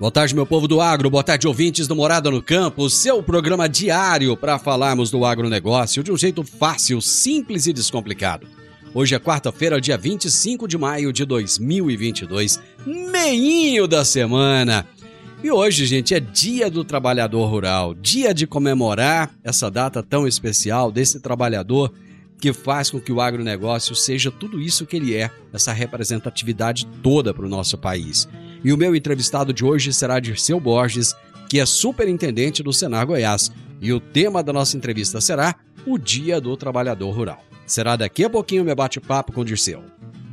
Boa tarde, meu povo do agro. Boa tarde, ouvintes do Morada no Campo. Seu programa diário para falarmos do agronegócio de um jeito fácil, simples e descomplicado. Hoje é quarta-feira, dia 25 de maio de 2022, meinho da semana. E hoje, gente, é Dia do Trabalhador Rural, dia de comemorar essa data tão especial desse trabalhador que faz com que o agronegócio seja tudo isso que ele é, essa representatividade toda para o nosso país. E o meu entrevistado de hoje será Dirceu Borges, que é superintendente do Senar Goiás. E o tema da nossa entrevista será o Dia do Trabalhador Rural. Será daqui a pouquinho meu bate-papo com Dirceu.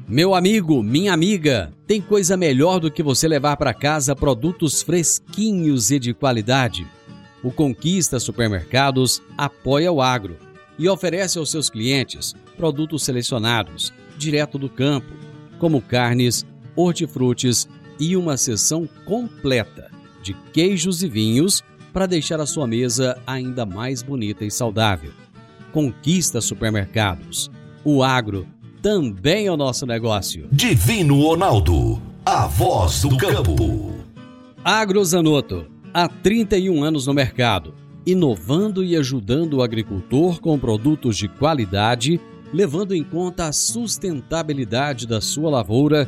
Meu amigo, minha amiga, tem coisa melhor do que você levar para casa produtos fresquinhos e de qualidade? O Conquista Supermercados apoia o agro e oferece aos seus clientes produtos selecionados, direto do campo, como carnes, hortifrutis e uma seção completa de queijos e vinhos para deixar a sua mesa ainda mais bonita e saudável. Conquista supermercados. O agro também é o nosso negócio. Divino Ronaldo. A voz do campo. Agrozanoto. Há 31 anos no mercado, inovando e ajudando o agricultor com produtos de qualidade, levando em conta a sustentabilidade da sua lavoura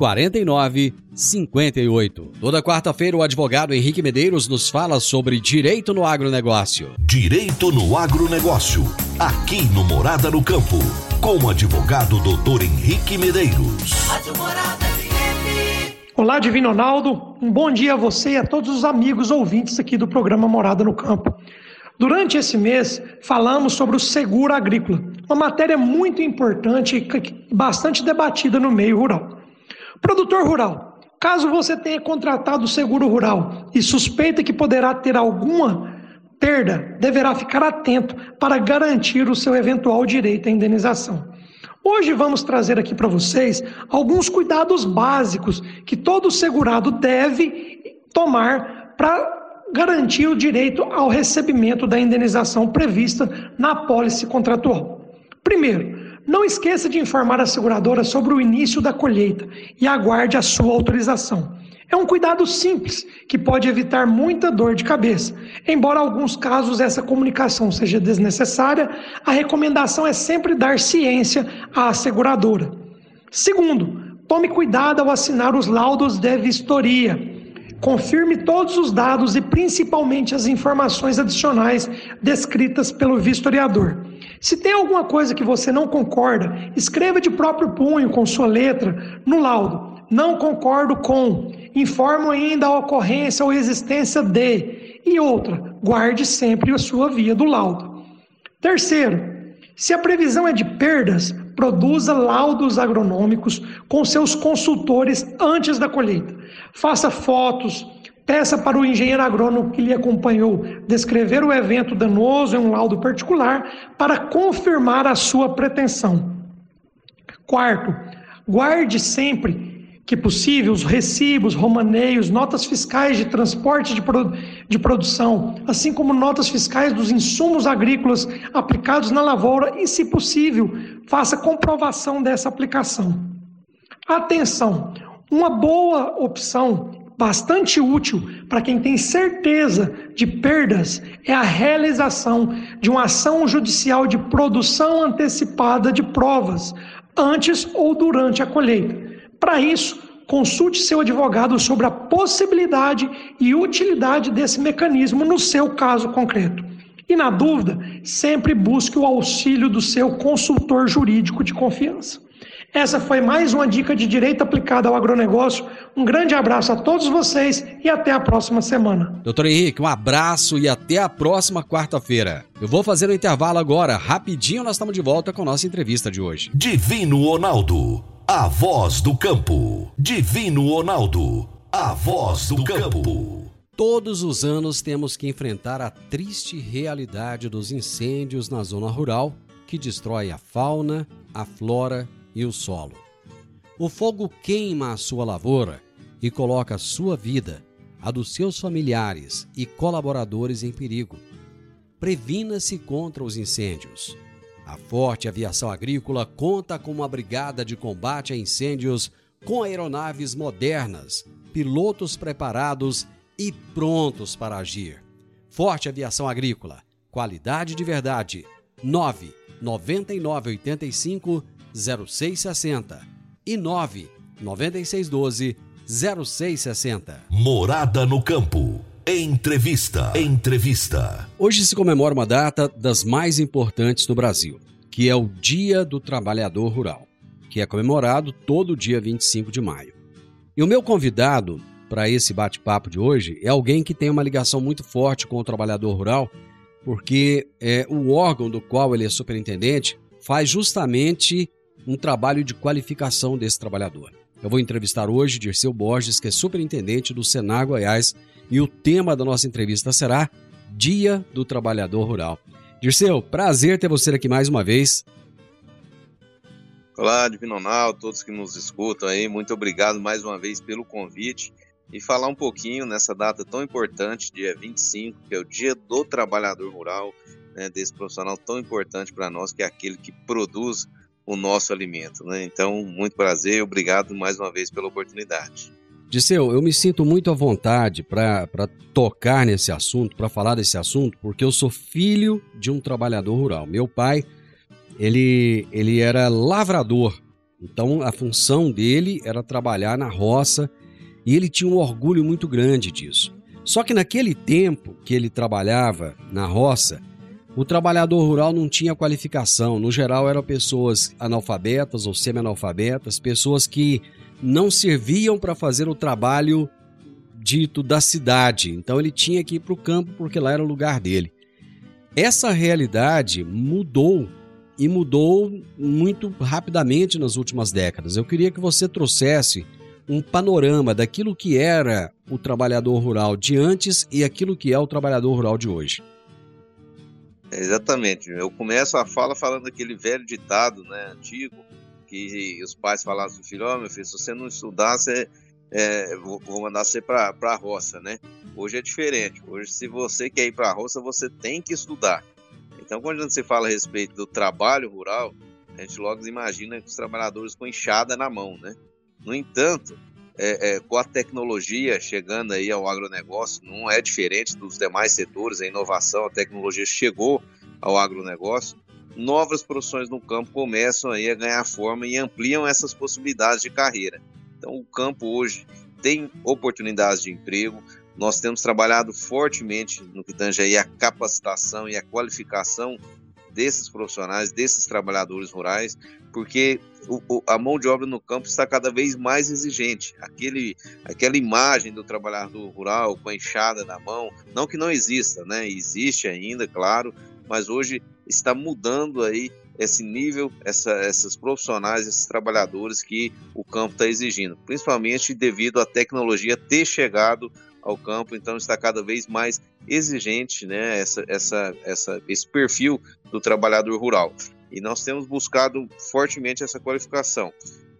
4958. Toda quarta-feira, o advogado Henrique Medeiros nos fala sobre direito no agronegócio. Direito no agronegócio. Aqui no Morada no Campo. Com o advogado doutor Henrique Medeiros. Olá, Divino Ronaldo. Um bom dia a você e a todos os amigos ouvintes aqui do programa Morada no Campo. Durante esse mês, falamos sobre o seguro agrícola, uma matéria muito importante e bastante debatida no meio rural. Produtor rural, caso você tenha contratado o seguro rural e suspeita que poderá ter alguma perda, deverá ficar atento para garantir o seu eventual direito à indenização. Hoje vamos trazer aqui para vocês alguns cuidados básicos que todo segurado deve tomar para garantir o direito ao recebimento da indenização prevista na apólice contratual. Primeiro, não esqueça de informar a seguradora sobre o início da colheita e aguarde a sua autorização. É um cuidado simples que pode evitar muita dor de cabeça. Embora em alguns casos essa comunicação seja desnecessária, a recomendação é sempre dar ciência à seguradora. Segundo, tome cuidado ao assinar os laudos de vistoria. Confirme todos os dados e principalmente as informações adicionais descritas pelo vistoriador. Se tem alguma coisa que você não concorda, escreva de próprio punho com sua letra no laudo. Não concordo com. Informo ainda a ocorrência ou existência de. E outra, guarde sempre a sua via do laudo. Terceiro, se a previsão é de perdas, produza laudos agronômicos com seus consultores antes da colheita. Faça fotos, peça para o engenheiro agrônomo que lhe acompanhou descrever o evento danoso em um laudo particular para confirmar a sua pretensão. Quarto, guarde sempre que possível, os recibos, romaneios, notas fiscais de transporte de, de produção, assim como notas fiscais dos insumos agrícolas aplicados na lavoura e, se possível, faça comprovação dessa aplicação. Atenção! Uma boa opção, bastante útil para quem tem certeza de perdas, é a realização de uma ação judicial de produção antecipada de provas, antes ou durante a colheita para isso, consulte seu advogado sobre a possibilidade e utilidade desse mecanismo no seu caso concreto. E na dúvida, sempre busque o auxílio do seu consultor jurídico de confiança. Essa foi mais uma dica de direito aplicado ao agronegócio. Um grande abraço a todos vocês e até a próxima semana. Doutor Henrique, um abraço e até a próxima quarta-feira. Eu vou fazer o um intervalo agora. Rapidinho nós estamos de volta com a nossa entrevista de hoje. Divino Ronaldo a voz do campo. Divino Ronaldo. A voz do campo. Todos os anos temos que enfrentar a triste realidade dos incêndios na zona rural que destrói a fauna, a flora e o solo. O fogo queima a sua lavoura e coloca a sua vida, a dos seus familiares e colaboradores em perigo. Previna-se contra os incêndios. A Forte Aviação Agrícola conta com uma brigada de combate a incêndios com aeronaves modernas, pilotos preparados e prontos para agir. Forte Aviação Agrícola, qualidade de verdade. 9 9985 0660 e 9 9612 0660. Morada no campo. Entrevista. Entrevista. Hoje se comemora uma data das mais importantes no Brasil, que é o Dia do Trabalhador Rural, que é comemorado todo dia 25 de maio. E o meu convidado para esse bate-papo de hoje é alguém que tem uma ligação muito forte com o trabalhador rural, porque é, o órgão do qual ele é superintendente faz justamente um trabalho de qualificação desse trabalhador. Eu vou entrevistar hoje Dirceu Borges, que é superintendente do Senar Goiás, e o tema da nossa entrevista será Dia do Trabalhador Rural. Dirceu, prazer ter você aqui mais uma vez. Olá, Divino Ronaldo, todos que nos escutam aí, muito obrigado mais uma vez pelo convite e falar um pouquinho nessa data tão importante, dia 25, que é o Dia do Trabalhador Rural, né, desse profissional tão importante para nós, que é aquele que produz o nosso alimento. Né? Então, muito prazer e obrigado mais uma vez pela oportunidade. Disseu, eu me sinto muito à vontade para tocar nesse assunto, para falar desse assunto, porque eu sou filho de um trabalhador rural. Meu pai, ele, ele era lavrador, então a função dele era trabalhar na roça e ele tinha um orgulho muito grande disso. Só que naquele tempo que ele trabalhava na roça, o trabalhador rural não tinha qualificação. No geral, eram pessoas analfabetas ou semi-analfabetas, pessoas que não serviam para fazer o trabalho dito da cidade. Então ele tinha que ir para o campo porque lá era o lugar dele. Essa realidade mudou e mudou muito rapidamente nas últimas décadas. Eu queria que você trouxesse um panorama daquilo que era o trabalhador rural de antes e aquilo que é o trabalhador rural de hoje. Exatamente. Eu começo a fala falando aquele velho ditado, né, antigo, que os pais falavam pro filho, ó, oh, meu filho, se você não estudar, você, é, vou, mandar você para a roça, né? Hoje é diferente. Hoje, se você quer ir para a roça, você tem que estudar. Então, quando você fala a respeito do trabalho rural, a gente logo imagina os trabalhadores com enxada na mão, né? No entanto, é, é, com a tecnologia chegando aí ao agronegócio, não é diferente dos demais setores, a inovação, a tecnologia chegou ao agronegócio, novas profissões no campo começam aí a ganhar forma e ampliam essas possibilidades de carreira. Então, o campo hoje tem oportunidades de emprego. Nós temos trabalhado fortemente no que tange aí a capacitação e a qualificação desses profissionais, desses trabalhadores rurais, porque o, o, a mão de obra no campo está cada vez mais exigente. Aquele, aquela imagem do trabalhador rural com a enxada na mão, não que não exista, né? Existe ainda, claro, mas hoje está mudando aí esse nível, essa, esses profissionais, esses trabalhadores que o campo está exigindo, principalmente devido à tecnologia ter chegado ao campo, então está cada vez mais exigente, né, essa, essa, essa, esse perfil do trabalhador rural. E nós temos buscado fortemente essa qualificação.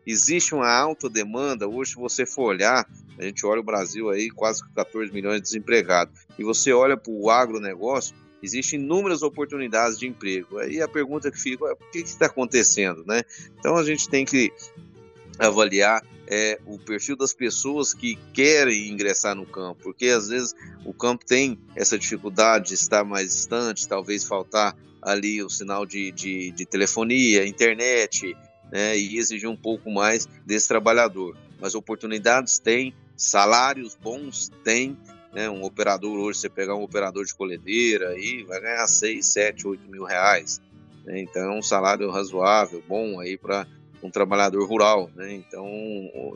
existe uma alta demanda. Hoje, se você for olhar, a gente olha o Brasil aí, quase 14 milhões de desempregados, e você olha para o agronegócio, existem inúmeras oportunidades de emprego. Aí a pergunta que fica é o que está acontecendo, né? Então a gente tem que avaliar é, o perfil das pessoas que querem ingressar no campo, porque às vezes o campo tem essa dificuldade de estar mais distante, talvez faltar ali o sinal de, de, de telefonia, internet, né, e exigir um pouco mais desse trabalhador. Mas oportunidades tem, salários bons tem, né, um operador hoje, você pegar um operador de colhedeira aí, vai ganhar 6, 7, 8 mil reais. Né, então é um salário razoável, bom aí para um trabalhador rural, né? Então,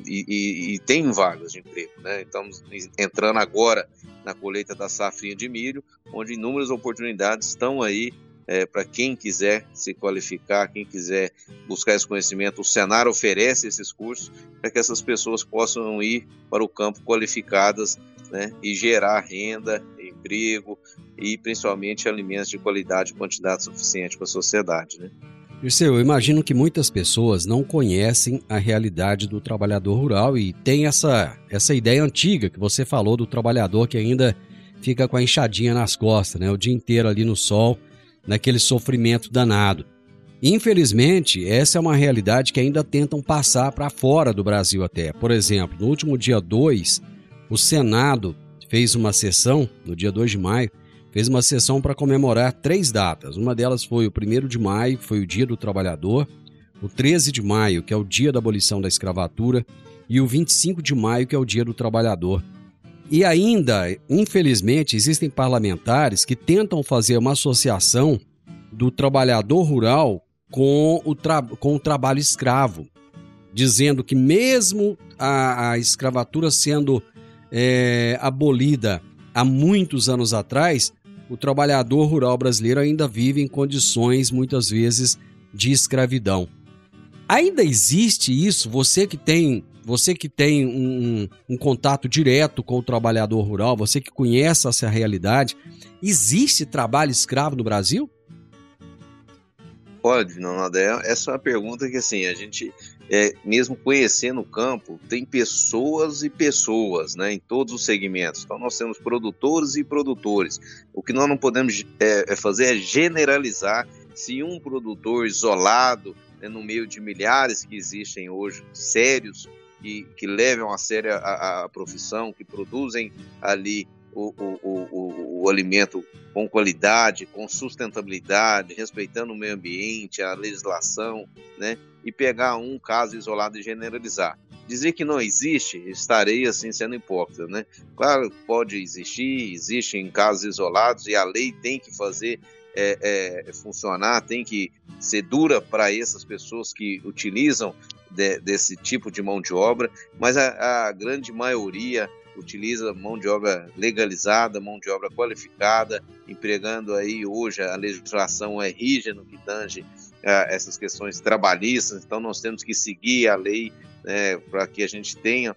e, e, e, tem vagas de emprego, né? Estamos entrando agora na colheita da safrinha de milho, onde inúmeras oportunidades estão aí é, para quem quiser se qualificar, quem quiser buscar esse conhecimento, o Senar oferece esses cursos para que essas pessoas possam ir para o campo qualificadas né, e gerar renda, emprego e principalmente alimentos de qualidade e quantidade suficiente para a sociedade. Né? Eu imagino que muitas pessoas não conhecem a realidade do trabalhador rural e tem essa, essa ideia antiga que você falou do trabalhador que ainda fica com a enxadinha nas costas, né, o dia inteiro ali no sol naquele sofrimento danado. Infelizmente, essa é uma realidade que ainda tentam passar para fora do Brasil até. Por exemplo, no último dia 2, o Senado fez uma sessão, no dia 2 de maio, fez uma sessão para comemorar três datas. Uma delas foi o 1 de maio, que foi o Dia do Trabalhador, o 13 de maio, que é o Dia da Abolição da Escravatura, e o 25 de maio, que é o Dia do Trabalhador. E ainda, infelizmente, existem parlamentares que tentam fazer uma associação do trabalhador rural com o, com o trabalho escravo, dizendo que mesmo a, a escravatura sendo é, abolida há muitos anos atrás, o trabalhador rural brasileiro ainda vive em condições muitas vezes de escravidão. Ainda existe isso? Você que tem você que tem um, um, contato direto com o trabalhador rural, você que conhece essa realidade, existe trabalho escravo no Brasil? Pode, não, essa é uma pergunta que assim, a gente, é, mesmo conhecendo o campo, tem pessoas e pessoas, né, em todos os segmentos. Então nós temos produtores e produtores. O que nós não podemos é, é fazer é generalizar se um produtor isolado, né, no meio de milhares que existem hoje, sérios que, que levam a sério a, a profissão, que produzem ali o, o, o, o, alimento com qualidade, com sustentabilidade, respeitando o meio ambiente, a legislação, né? E pegar um caso isolado e generalizar. Dizer que não existe, estarei assim sendo hipócrita, né? Claro, pode existir, existem casos isolados e a lei tem que fazer é, é, funcionar, tem que ser dura para essas pessoas que utilizam de, desse tipo de mão de obra, mas a, a, grande maioria utiliza mão de obra legalizada, mão de obra qualificada, empregando aí hoje a legislação é rígida no que tange a essas questões trabalhistas, então nós temos que seguir a lei né, para que a gente tenha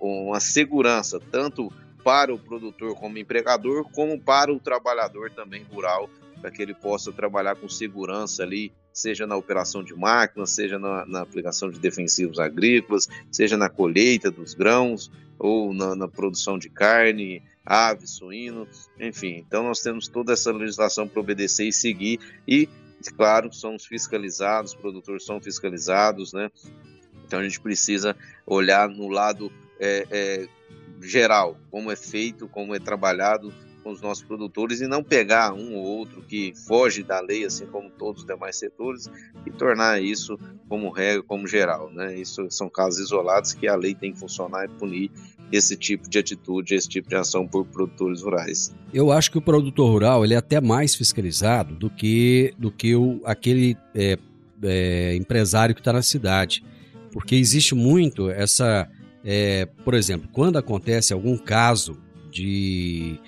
uma segurança tanto para o produtor como empregador, como para o trabalhador também rural, para que ele possa trabalhar com segurança ali seja na operação de máquinas, seja na, na, aplicação de defensivos agrícolas, seja na colheita dos grãos ou na, na produção de carne, aves, suíno, enfim. Então nós temos toda essa legislação para obedecer e seguir e, claro, somos fiscalizados, os produtores são fiscalizados, né? Então a gente precisa olhar no lado é, é, geral, como é feito, como é trabalhado com os nossos produtores e não pegar um ou outro que foge da lei, assim como todos os demais setores, e tornar isso como regra, como geral. Né? Isso são casos isolados que a lei tem que funcionar e punir esse tipo de atitude, esse tipo de ação por produtores rurais. Eu acho que o produtor rural ele é até mais fiscalizado do que, do que o, aquele é, é, empresário que está na cidade, porque existe muito essa, é, por exemplo, quando acontece algum caso de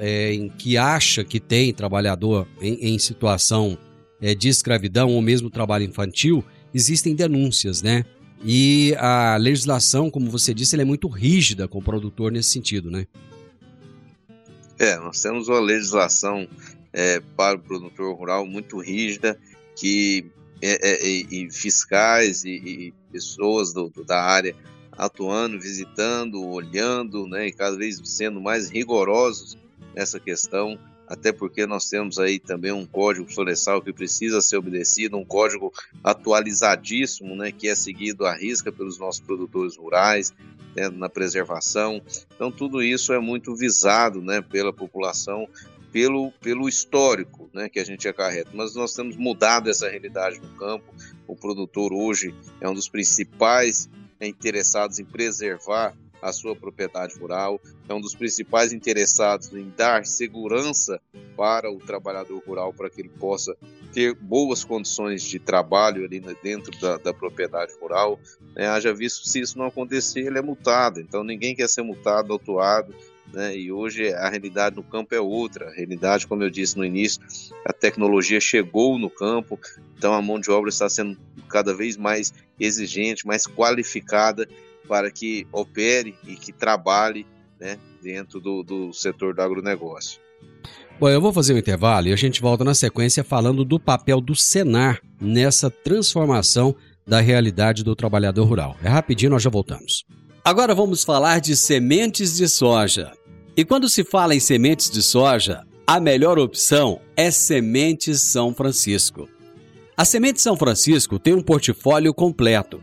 é, em que acha que tem trabalhador em, em situação é, de escravidão ou mesmo trabalho infantil, existem denúncias, né? E a legislação, como você disse, é muito rígida com o produtor nesse sentido, né? É, nós temos uma legislação é, para o produtor rural muito rígida, que é, é, e fiscais e, pessoas do, do, da área atuando, visitando, olhando, né, e cada vez sendo mais rigorosos nessa questão, até porque nós temos aí também um código florestal que precisa ser obedecido, um código atualizadíssimo, né, que é seguido à risca pelos nossos produtores rurais, né, na preservação. Então, tudo isso é muito visado né, pela população, pelo, pelo histórico né, que a gente acarreta. Mas nós temos mudado essa realidade no campo. O produtor hoje é um dos principais interessados em preservar a sua propriedade rural, é um dos principais interessados em dar segurança para o trabalhador rural para que ele possa ter boas condições de trabalho ali dentro da, da propriedade rural. Né? Haja visto se isso não acontecer, ele é multado. Então ninguém quer ser multado, autuado. Né? E hoje a realidade no campo é outra. A realidade, como eu disse no início, a tecnologia chegou no campo, então a mão de obra está sendo cada vez mais exigente, mais qualificada para que opere e que trabalhe né, dentro do, do setor do agronegócio. Bom, eu vou fazer um intervalo e a gente volta na sequência falando do papel do Senar nessa transformação da realidade do trabalhador rural. É rapidinho, nós já voltamos. Agora vamos falar de sementes de soja. E quando se fala em sementes de soja, a melhor opção é Sementes São Francisco. A Semente São Francisco tem um portfólio completo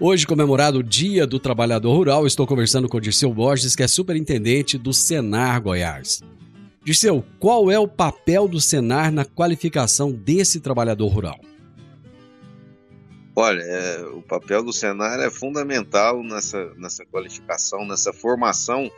Hoje, comemorado o Dia do Trabalhador Rural, estou conversando com o Dirceu Borges, que é superintendente do Senar Goiás. Dirceu, qual é o papel do Senar na qualificação desse trabalhador rural? Olha, é, o papel do Senar é fundamental nessa, nessa qualificação, nessa formação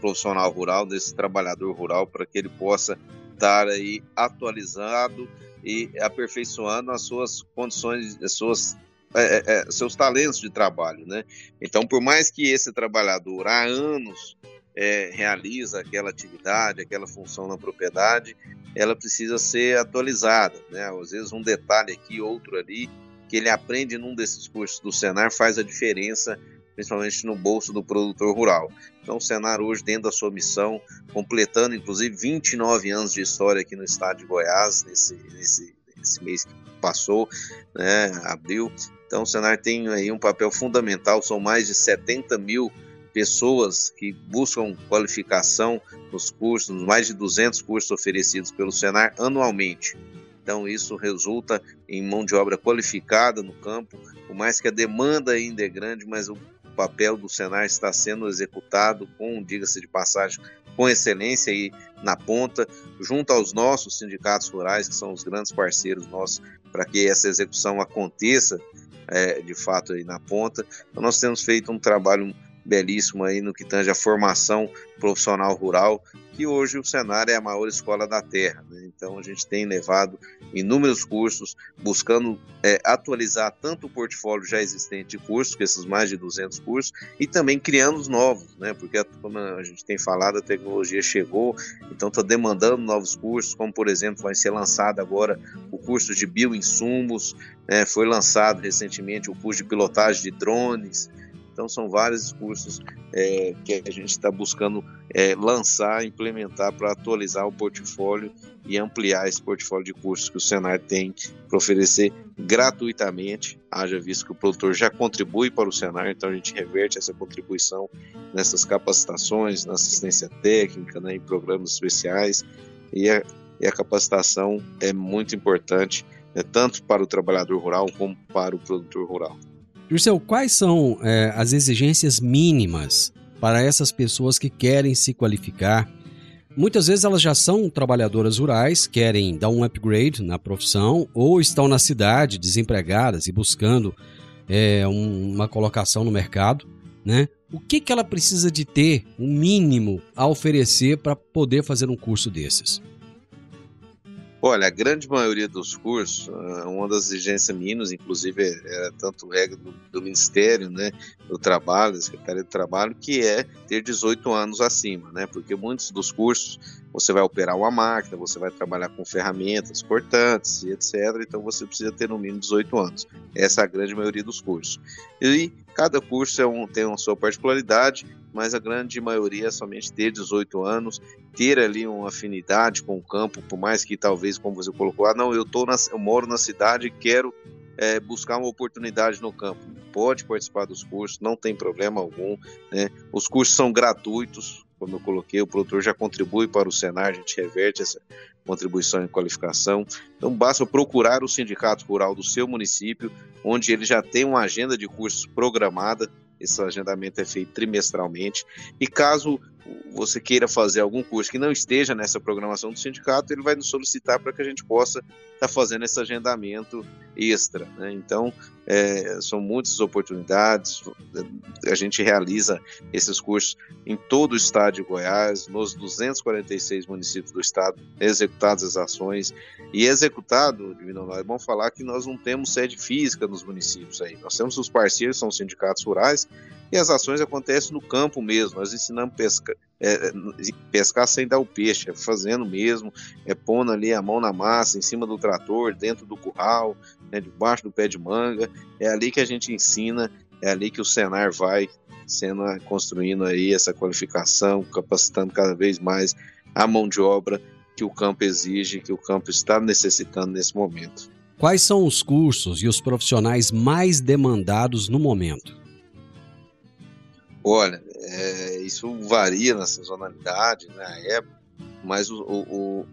profissional rural desse trabalhador rural para que ele possa estar aí atualizado e aperfeiçoando as suas condições, as suas é, é, é, seus talentos de trabalho, né? Então, por mais que esse trabalhador há anos é, realiza aquela atividade, aquela função na propriedade, ela precisa ser atualizada, né? Às vezes um detalhe aqui, outro ali, que ele aprende num desses cursos do Senar faz a diferença principalmente no bolso do produtor rural. Então, o Senar hoje, dentro da sua missão, completando inclusive 29 anos de história aqui no estado de Goiás, nesse, nesse, nesse mês que passou, né, abril. Então, o Senar tem aí um papel fundamental, são mais de 70 mil pessoas que buscam qualificação nos cursos, nos mais de 200 cursos oferecidos pelo Senar anualmente. Então, isso resulta em mão de obra qualificada no campo, por mais que a demanda ainda é grande, mas o papel do Senar está sendo executado com, diga-se de passagem, com excelência e na ponta, junto aos nossos sindicatos rurais, que são os grandes parceiros nossos, para que essa execução aconteça é, de fato aí na ponta. Então, nós temos feito um trabalho belíssimo aí no que tange a formação profissional rural, que hoje o Senar é a maior escola da Terra. Né? Então a gente tem levado inúmeros cursos, buscando é, atualizar tanto o portfólio já existente de cursos, que esses mais de 200 cursos, e também criando os novos, né? porque como a gente tem falado, a tecnologia chegou, então está demandando novos cursos, como por exemplo vai ser lançado agora o curso de bioinsumos, né? foi lançado recentemente o curso de pilotagem de drones, então, são vários cursos é, que a gente está buscando é, lançar, implementar para atualizar o portfólio e ampliar esse portfólio de cursos que o Senar tem para oferecer gratuitamente, haja visto que o produtor já contribui para o Senar, então a gente reverte essa contribuição nessas capacitações, na assistência técnica, né, em programas especiais, e a, e a capacitação é muito importante, né, tanto para o trabalhador rural como para o produtor rural. Dirceu, quais são é, as exigências mínimas para essas pessoas que querem se qualificar? Muitas vezes elas já são trabalhadoras rurais, querem dar um upgrade na profissão ou estão na cidade desempregadas e buscando é, um, uma colocação no mercado, né? O que, que ela precisa de ter, um mínimo, a oferecer para poder fazer um curso desses? Olha, a grande maioria dos cursos, ah, uma das exigências mínimas, inclusive é tanto regra do, do, Ministério né, do Trabalho, da Secretaria do Trabalho, que é ter 18 anos acima, né? Porque muitos dos cursos você vai operar uma máquina, você vai trabalhar com ferramentas cortantes e etc. Então você precisa ter no mínimo 18 anos. Essa é a grande maioria dos cursos. E cada curso é um, tem uma sua particularidade, mas a grande maioria é somente ter 18 anos, ter ali uma afinidade com o campo, por mais que talvez, como você colocou, ah, não, eu, tô na, eu moro na cidade e quero é, buscar uma oportunidade no campo. Pode participar dos cursos, não tem problema algum. Né? Os cursos são gratuitos, como eu coloquei, o produtor já contribui para o Senar, a gente reverte essa contribuição em qualificação. Então basta procurar o sindicato rural do seu município, onde ele já tem uma agenda de cursos programada, esse agendamento é feito trimestralmente. E caso você queira fazer algum curso que não esteja nessa programação do sindicato, ele vai nos solicitar para que a gente possa estar tá fazendo esse agendamento extra. Né? Então, é, são muitas oportunidades. A gente realiza esses cursos em todo o estado de Goiás, nos 246 municípios do estado, executadas as ações. E executado, Divino, é bom falar que nós não temos sede física nos municípios aí. Nós temos os parceiros, são os sindicatos rurais, e as ações acontecem no campo mesmo. Nós ensinamos pesca, é, pescar sem dar o peixe, é fazendo mesmo, é pondo ali a mão na massa, em cima do trator, dentro do curral, né, debaixo do pé de manga. É ali que a gente ensina, é ali que o Senar vai sendo construindo aí essa qualificação, capacitando cada vez mais a mão de obra que o campo exige, que o campo está necessitando nesse momento. Quais são os cursos e os profissionais mais demandados no momento? Olha, é, isso varia na sazonalidade, na né, época, mas o, o,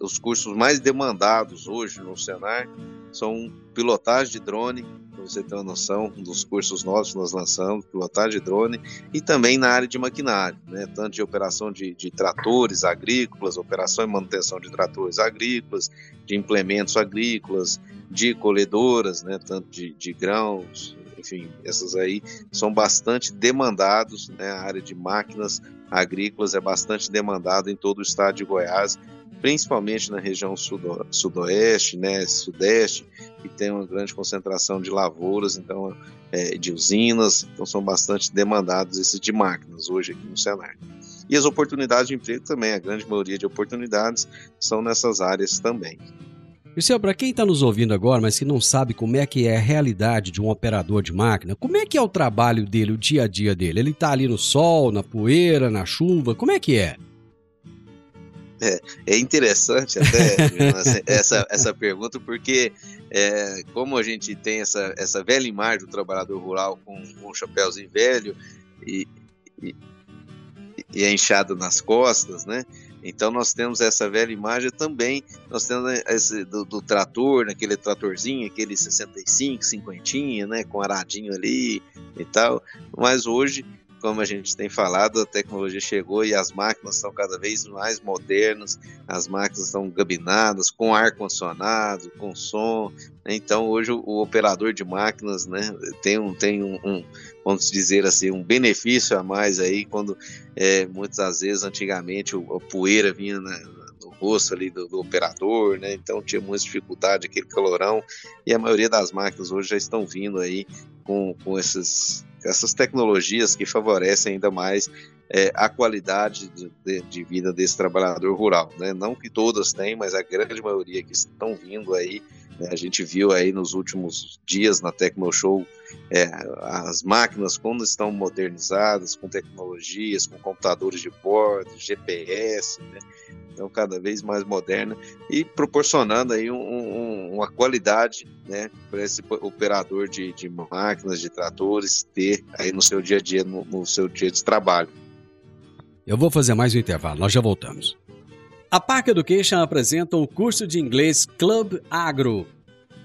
os cursos mais demandados hoje no Senar são pilotagem de drone, para você ter uma noção dos cursos novos que nós lançamos, pilotagem de drone, e também na área de maquinário, né, tanto de operação de, de tratores agrícolas, operação e manutenção de tratores agrícolas, de implementos agrícolas, de colhedoras, né, tanto de, de grãos, enfim, essas aí são bastante demandados, né? A área de máquinas agrícolas é bastante demandada em todo o estado de Goiás, principalmente na região sudo, sudoeste, né, sudeste, que tem uma grande concentração de lavouras, então é, de usinas, então são bastante demandados esses de máquinas hoje aqui no Senar. E as oportunidades de emprego também, a grande maioria de oportunidades são nessas áreas também. Marcelo, para quem está nos ouvindo agora, mas que não sabe como é que é a realidade de um operador de máquina, como é que é o trabalho dele, o dia a dia dele? Ele está ali no sol, na poeira, na chuva, como é que é? É, é interessante até essa, essa pergunta, porque é, como a gente tem essa, essa velha imagem do trabalhador rural com, com um chapéuzinho velho e, e, e é inchado nas costas, né? Então nós temos essa velha imagem também, nós temos esse do, do trator, aquele tratorzinho, aquele 65, cinquentinha, né, com aradinho ali e tal. Mas hoje, como a gente tem falado, a tecnologia chegou e as máquinas são cada vez mais modernas, as máquinas estão gabinadas, com ar condicionado, com som. Né? Então hoje o, operador de máquinas, né, tem um tem um, um vamos dizer assim, um benefício a mais aí, quando é, muitas vezes, antigamente, a poeira vinha na, no rosto ali do, do, operador, né? Então tinha muita dificuldade, aquele calorão, e a maioria das máquinas hoje já estão vindo aí com, com esses, essas tecnologias que favorecem ainda mais é, a qualidade de, de, vida desse trabalhador rural, né? Não que todas têm, mas a grande maioria que estão vindo aí É, a gente viu aí nos últimos dias na Tecnoshow é, as máquinas quando estão modernizadas, com tecnologias, com computadores de bordo, GPS, né? então cada vez mais moderna e proporcionando aí um, um, uma qualidade né, para esse operador de, de, máquinas, de tratores ter aí no seu dia a dia, no, no seu dia de trabalho. Eu vou fazer mais um intervalo, nós já voltamos. A Park Education apresenta o curso de inglês Club Agro,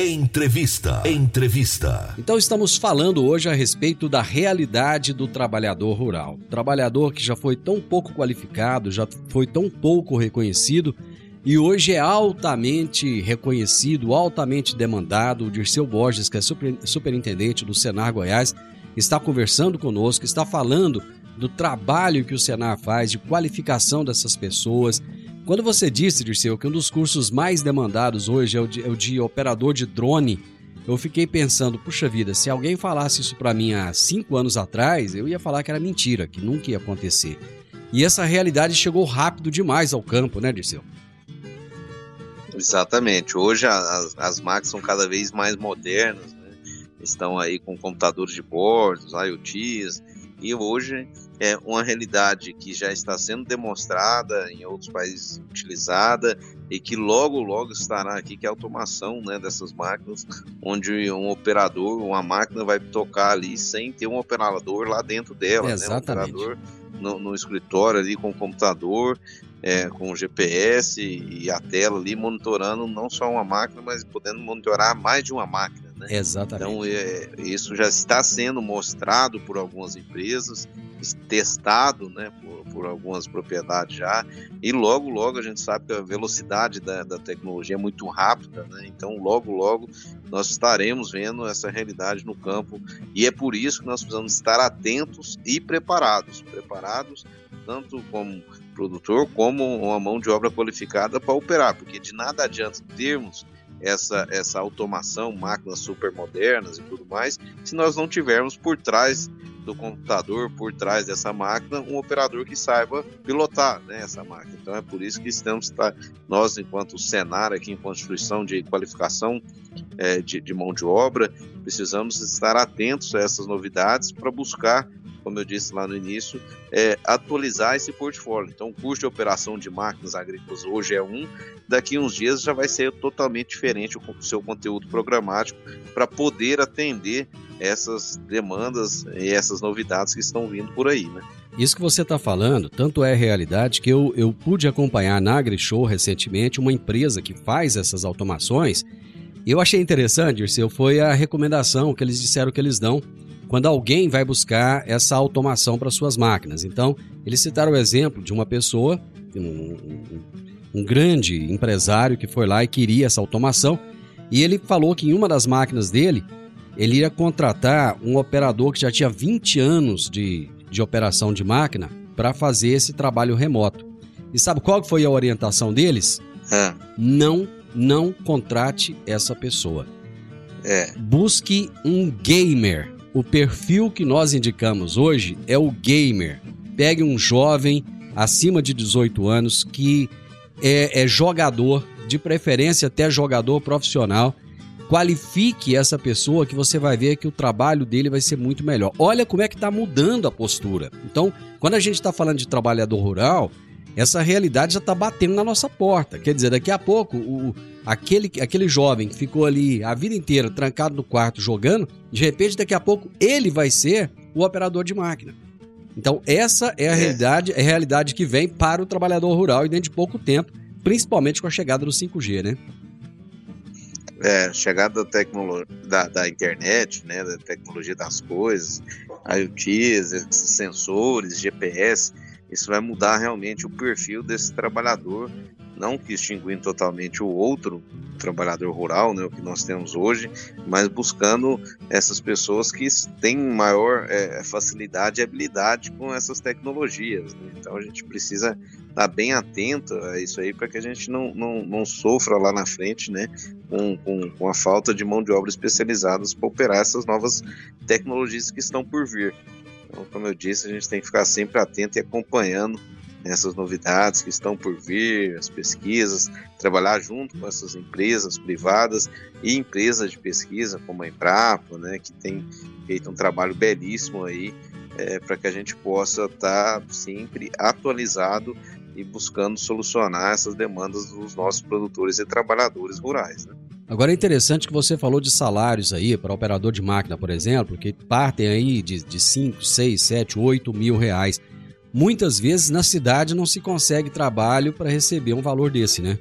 Entrevista. Entrevista. Então estamos falando hoje a respeito da realidade do trabalhador rural. Trabalhador que já foi tão pouco qualificado, já foi tão pouco reconhecido e hoje é altamente reconhecido, altamente demandado. O Dirceu Borges, que é super, superintendente do Senar Goiás, está conversando conosco, está falando do trabalho que o Senar faz, de qualificação dessas pessoas, quando você disse, Dirceu, que um dos cursos mais demandados hoje é o de, é o de operador de drone, eu fiquei pensando, puxa vida, se alguém falasse isso para mim há cinco anos atrás, eu ia falar que era mentira, que nunca ia acontecer. E essa realidade chegou rápido demais ao campo, né, Dirceu? Exatamente. Hoje as, as máquinas são cada vez mais modernas, né? estão aí com computadores de bordo, IoTs, e hoje é uma realidade que já está sendo demonstrada em outros países utilizada e que logo logo estará aqui que é a automação né, dessas máquinas onde um operador uma máquina vai tocar ali sem ter um operador lá dentro dela Exatamente. né, um operador no, no escritório ali com o computador é, com o GPS e a tela ali monitorando não só uma máquina mas podendo monitorar mais de uma máquina né? Exatamente. Então, é, isso já está sendo mostrado por algumas empresas, testado né, por, por, algumas propriedades já, e logo, logo a gente sabe que a velocidade da, da tecnologia é muito rápida, né? então logo, logo nós estaremos vendo essa realidade no campo, e é por isso que nós precisamos estar atentos e preparados preparados tanto como produtor como uma mão de obra qualificada para operar, porque de nada adianta termos essa, essa automação, máquinas super modernas e tudo mais, se nós não tivermos por trás do computador, por trás dessa máquina, um operador que saiba pilotar né, essa máquina. Então é por isso que estamos, tá, nós, enquanto Senar, aqui em Constituição de Qualificação é, de, de Mão de Obra, precisamos estar atentos a essas novidades para buscar como eu disse lá no início, é, atualizar esse portfólio. Então, o custo de operação de máquinas agrícolas hoje é um, daqui uns dias já vai ser totalmente diferente o seu conteúdo programático para poder atender essas demandas e essas novidades que estão vindo por aí, né? Isso que você está falando, tanto é realidade que eu, eu pude acompanhar na AgriShow recentemente uma empresa que faz essas automações. Eu achei interessante, Dirceu, foi a recomendação que eles disseram que eles dão quando alguém vai buscar essa automação para suas máquinas. Então, eles citaram o exemplo de uma pessoa, um, um, grande empresário que foi lá e queria essa automação, e ele falou que em uma das máquinas dele, ele ia contratar um operador que já tinha 20 anos de, de operação de máquina para fazer esse trabalho remoto. E sabe qual foi a orientação deles? É. Não, não contrate essa pessoa. É. Busque um gamer. O perfil que nós indicamos hoje é o gamer. Pegue um jovem acima de 18 anos que é, é jogador, de preferência até jogador profissional. Qualifique essa pessoa que você vai ver que o trabalho dele vai ser muito melhor. Olha como é que está mudando a postura. Então, quando a gente está falando de trabalhador rural, essa realidade já está batendo na nossa porta. Quer dizer, daqui a pouco, o, aquele, aquele jovem que ficou ali a vida inteira trancado no quarto jogando, de repente, daqui a pouco, ele vai ser o operador de máquina. Então, essa é a é. realidade, é a realidade que vem para o trabalhador rural e dentro de pouco tempo, principalmente com a chegada do 5G, né? É, chegada da tecnologia da, da, internet, né, da tecnologia das coisas, IoTs, sensores, GPS, isso vai mudar realmente o perfil desse trabalhador não que extinguindo totalmente o outro trabalhador rural, né, o que nós temos hoje, mas buscando essas pessoas que têm maior é, facilidade e habilidade com essas tecnologias. Né? Então a gente precisa estar bem atento a isso aí para que a gente não, não, não sofra lá na frente né, com, com, com a falta de mão de obra especializadas para operar essas novas tecnologias que estão por vir. Então, como eu disse, a gente tem que ficar sempre atento e acompanhando essas novidades que estão por vir, as pesquisas, trabalhar junto com essas empresas privadas e empresas de pesquisa como a Embrapa, né, que tem feito um trabalho belíssimo aí é, para que a gente possa estar tá sempre atualizado e buscando solucionar essas demandas dos nossos produtores e trabalhadores rurais. Né? Agora é interessante que você falou de salários aí para operador de máquina, por exemplo, que partem aí de, de 5, 6, 7, 8 mil reais. Muitas vezes na cidade não se consegue trabalho para receber um valor desse, né?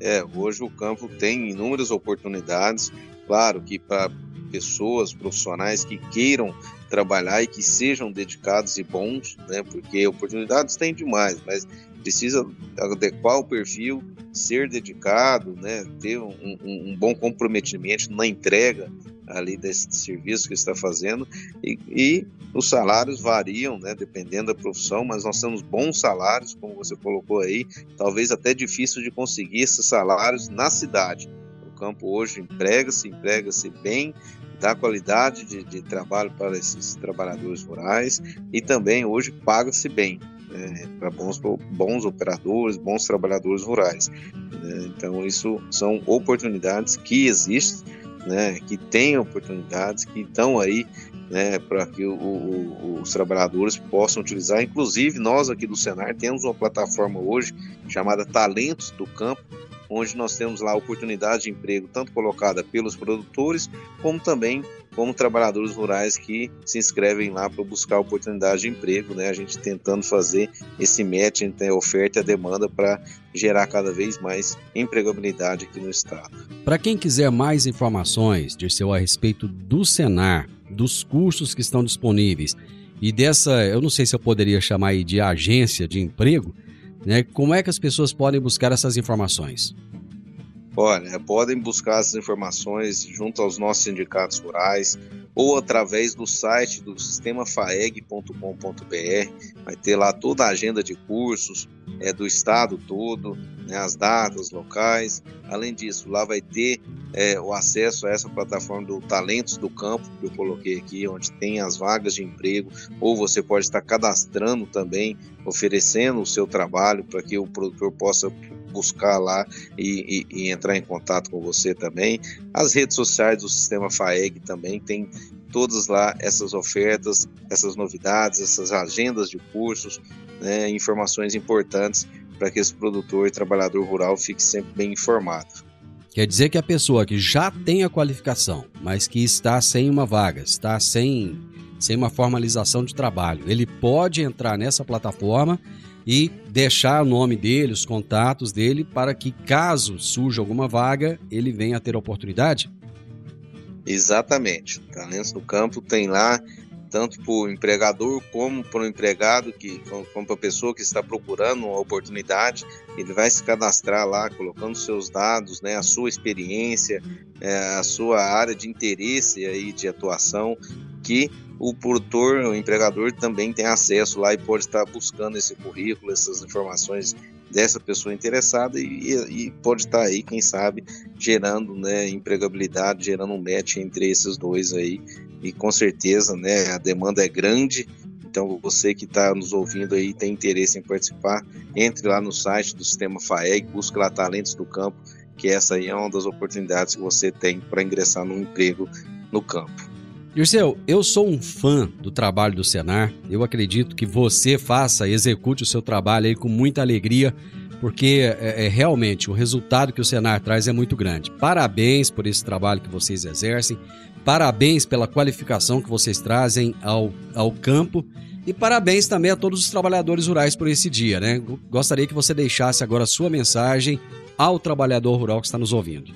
É, hoje o campo tem inúmeras oportunidades, claro que para pessoas profissionais que queiram trabalhar e que sejam dedicados e bons, né? Porque oportunidades tem demais, mas precisa adequar o perfil, ser dedicado, né? Ter um, um, um bom comprometimento na entrega ali desse serviço que está fazendo e, e, os salários variam, né, dependendo da profissão, mas nós temos bons salários, como você colocou aí, talvez até difícil de conseguir esses salários na cidade. O campo hoje emprega-se, emprega-se bem, dá qualidade de, de, trabalho para esses trabalhadores rurais e também hoje paga-se bem. Né, para bons, bons operadores, bons trabalhadores rurais. Né, então, isso são oportunidades que existem né, que têm oportunidades, que estão aí né, para que o, o, os trabalhadores possam utilizar. Inclusive, nós aqui do Senar temos uma plataforma hoje chamada Talentos do Campo, onde nós temos lá oportunidade de emprego tanto colocada pelos produtores, como também como trabalhadores rurais que se inscrevem lá para buscar oportunidade de emprego, né? A gente tentando fazer esse match entre a oferta e a demanda para gerar cada vez mais empregabilidade aqui no estado. Para quem quiser mais informações, Dirceu, a respeito do Senar, dos cursos que estão disponíveis e dessa, eu não sei se eu poderia chamar de agência de emprego, né? Como é que as pessoas podem buscar essas informações? Olha, podem buscar essas informações junto aos nossos sindicatos rurais ou através do site do sistemafaeg.com.br. Vai ter lá toda a agenda de cursos é, do estado todo, né, as datas locais. Além disso, lá vai ter é, o acesso a essa plataforma do Talentos do Campo, que eu coloquei aqui, onde tem as vagas de emprego, ou você pode estar cadastrando também, oferecendo o seu trabalho para que o produtor possa buscar lá e, e, e, entrar em contato com você também. As redes sociais do Sistema FAEG também tem todas lá essas ofertas, essas novidades, essas agendas de cursos, né, informações importantes para que esse produtor e trabalhador rural fique sempre bem informado. Quer dizer que a pessoa que já tem a qualificação, mas que está sem uma vaga, está sem, sem uma formalização de trabalho, ele pode entrar nessa plataforma e deixar o nome dele, os contatos dele, para que caso surja alguma vaga, ele venha a ter a oportunidade? Exatamente. Talentos no Campo tem lá tanto para o empregador como para o empregado, que, como para a pessoa que está procurando uma oportunidade, ele vai se cadastrar lá, colocando seus dados, né, a sua experiência, é, a sua área de interesse aí de atuação, que o produtor, o empregador também tem acesso lá e pode estar buscando esse currículo, essas informações dessa pessoa interessada e, e, pode estar aí, quem sabe, gerando né, empregabilidade, gerando um match entre esses dois aí. E com certeza né, a demanda é grande. Então, você que está nos ouvindo aí tem interesse em participar, entre lá no site do Sistema FAEG, busque lá Talentos do Campo, que essa aí é uma das oportunidades que você tem para ingressar no emprego no campo. Dirceu, eu sou um fã do trabalho do Senar. Eu acredito que você faça, execute o seu trabalho aí com muita alegria, porque é, é, realmente o resultado que o Senar traz é muito grande. Parabéns por esse trabalho que vocês exercem, parabéns pela qualificação que vocês trazem ao, ao campo e parabéns também a todos os trabalhadores rurais por esse dia, né? Gostaria que você deixasse agora a sua mensagem ao trabalhador rural que está nos ouvindo.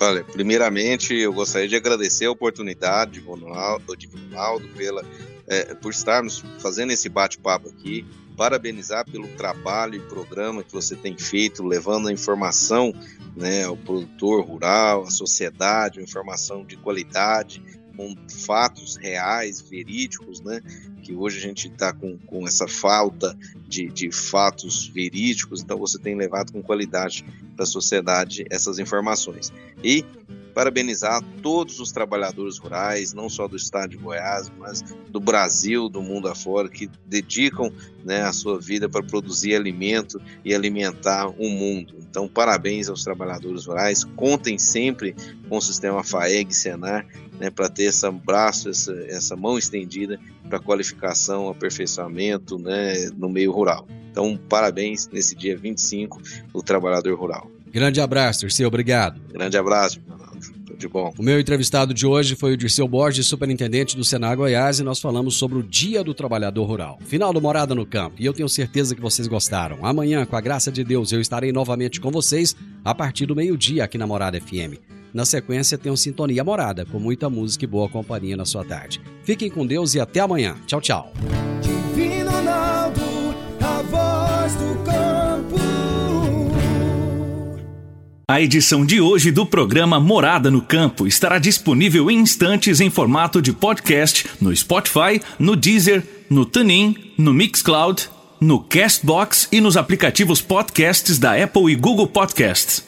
Olha, primeiramente eu gostaria de agradecer a oportunidade de Ronaldo, de Ronaldo pela, é, por estarmos fazendo esse bate-papo aqui, parabenizar pelo trabalho e programa que você tem feito, levando a informação né, ao produtor rural, à sociedade, informação de qualidade, com fatos reais, verídicos, né? Que hoje a gente está com, com essa falta de, de fatos verídicos, então você tem levado com qualidade para a sociedade essas informações. E parabenizar todos os trabalhadores rurais, não só do estado de Goiás, mas do Brasil, do mundo afora, que dedicam né, a sua vida para produzir alimento e alimentar o mundo. Então, parabéns aos trabalhadores rurais, contem sempre com o sistema FAEG Senar né, para ter esse braço, essa, essa mão estendida para qualificação, aperfeiçoamento né, no meio rural. Então, parabéns nesse dia 25 do trabalhador rural. Grande abraço, Dirceu, obrigado. Grande abraço, de bom. O meu entrevistado de hoje foi o Dirceu Borges, superintendente do Senar Goiás, e nós falamos sobre o Dia do Trabalhador Rural. Final do Morada no Campo, e eu tenho certeza que vocês gostaram. Amanhã, com a graça de Deus, eu estarei novamente com vocês a partir do meio-dia aqui na Morada FM. Na sequência, tem um Sintonia Morada, com muita música e boa companhia na sua tarde. Fiquem com Deus e até amanhã. Tchau, tchau. Divino Ronaldo, a voz do campo. A edição de hoje do programa Morada no Campo estará disponível em instantes em formato de podcast no Spotify, no Deezer, no TuneIn, no Mixcloud, no Castbox e nos aplicativos podcasts da Apple e Google Podcasts.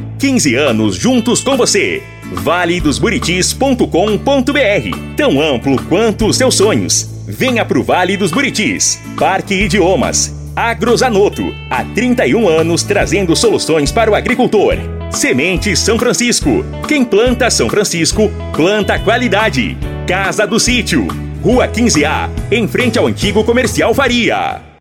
15 anos juntos com você. valedosburitis.com.br Tão amplo quanto os seus sonhos. Venha pro Vale dos Buritis. Parque Idiomas. Agrozanoto, há 31 anos trazendo soluções para o agricultor. Semente São Francisco. Quem planta São Francisco, planta qualidade. Casa do Sítio, Rua 15A, em frente ao antigo comercial Faria.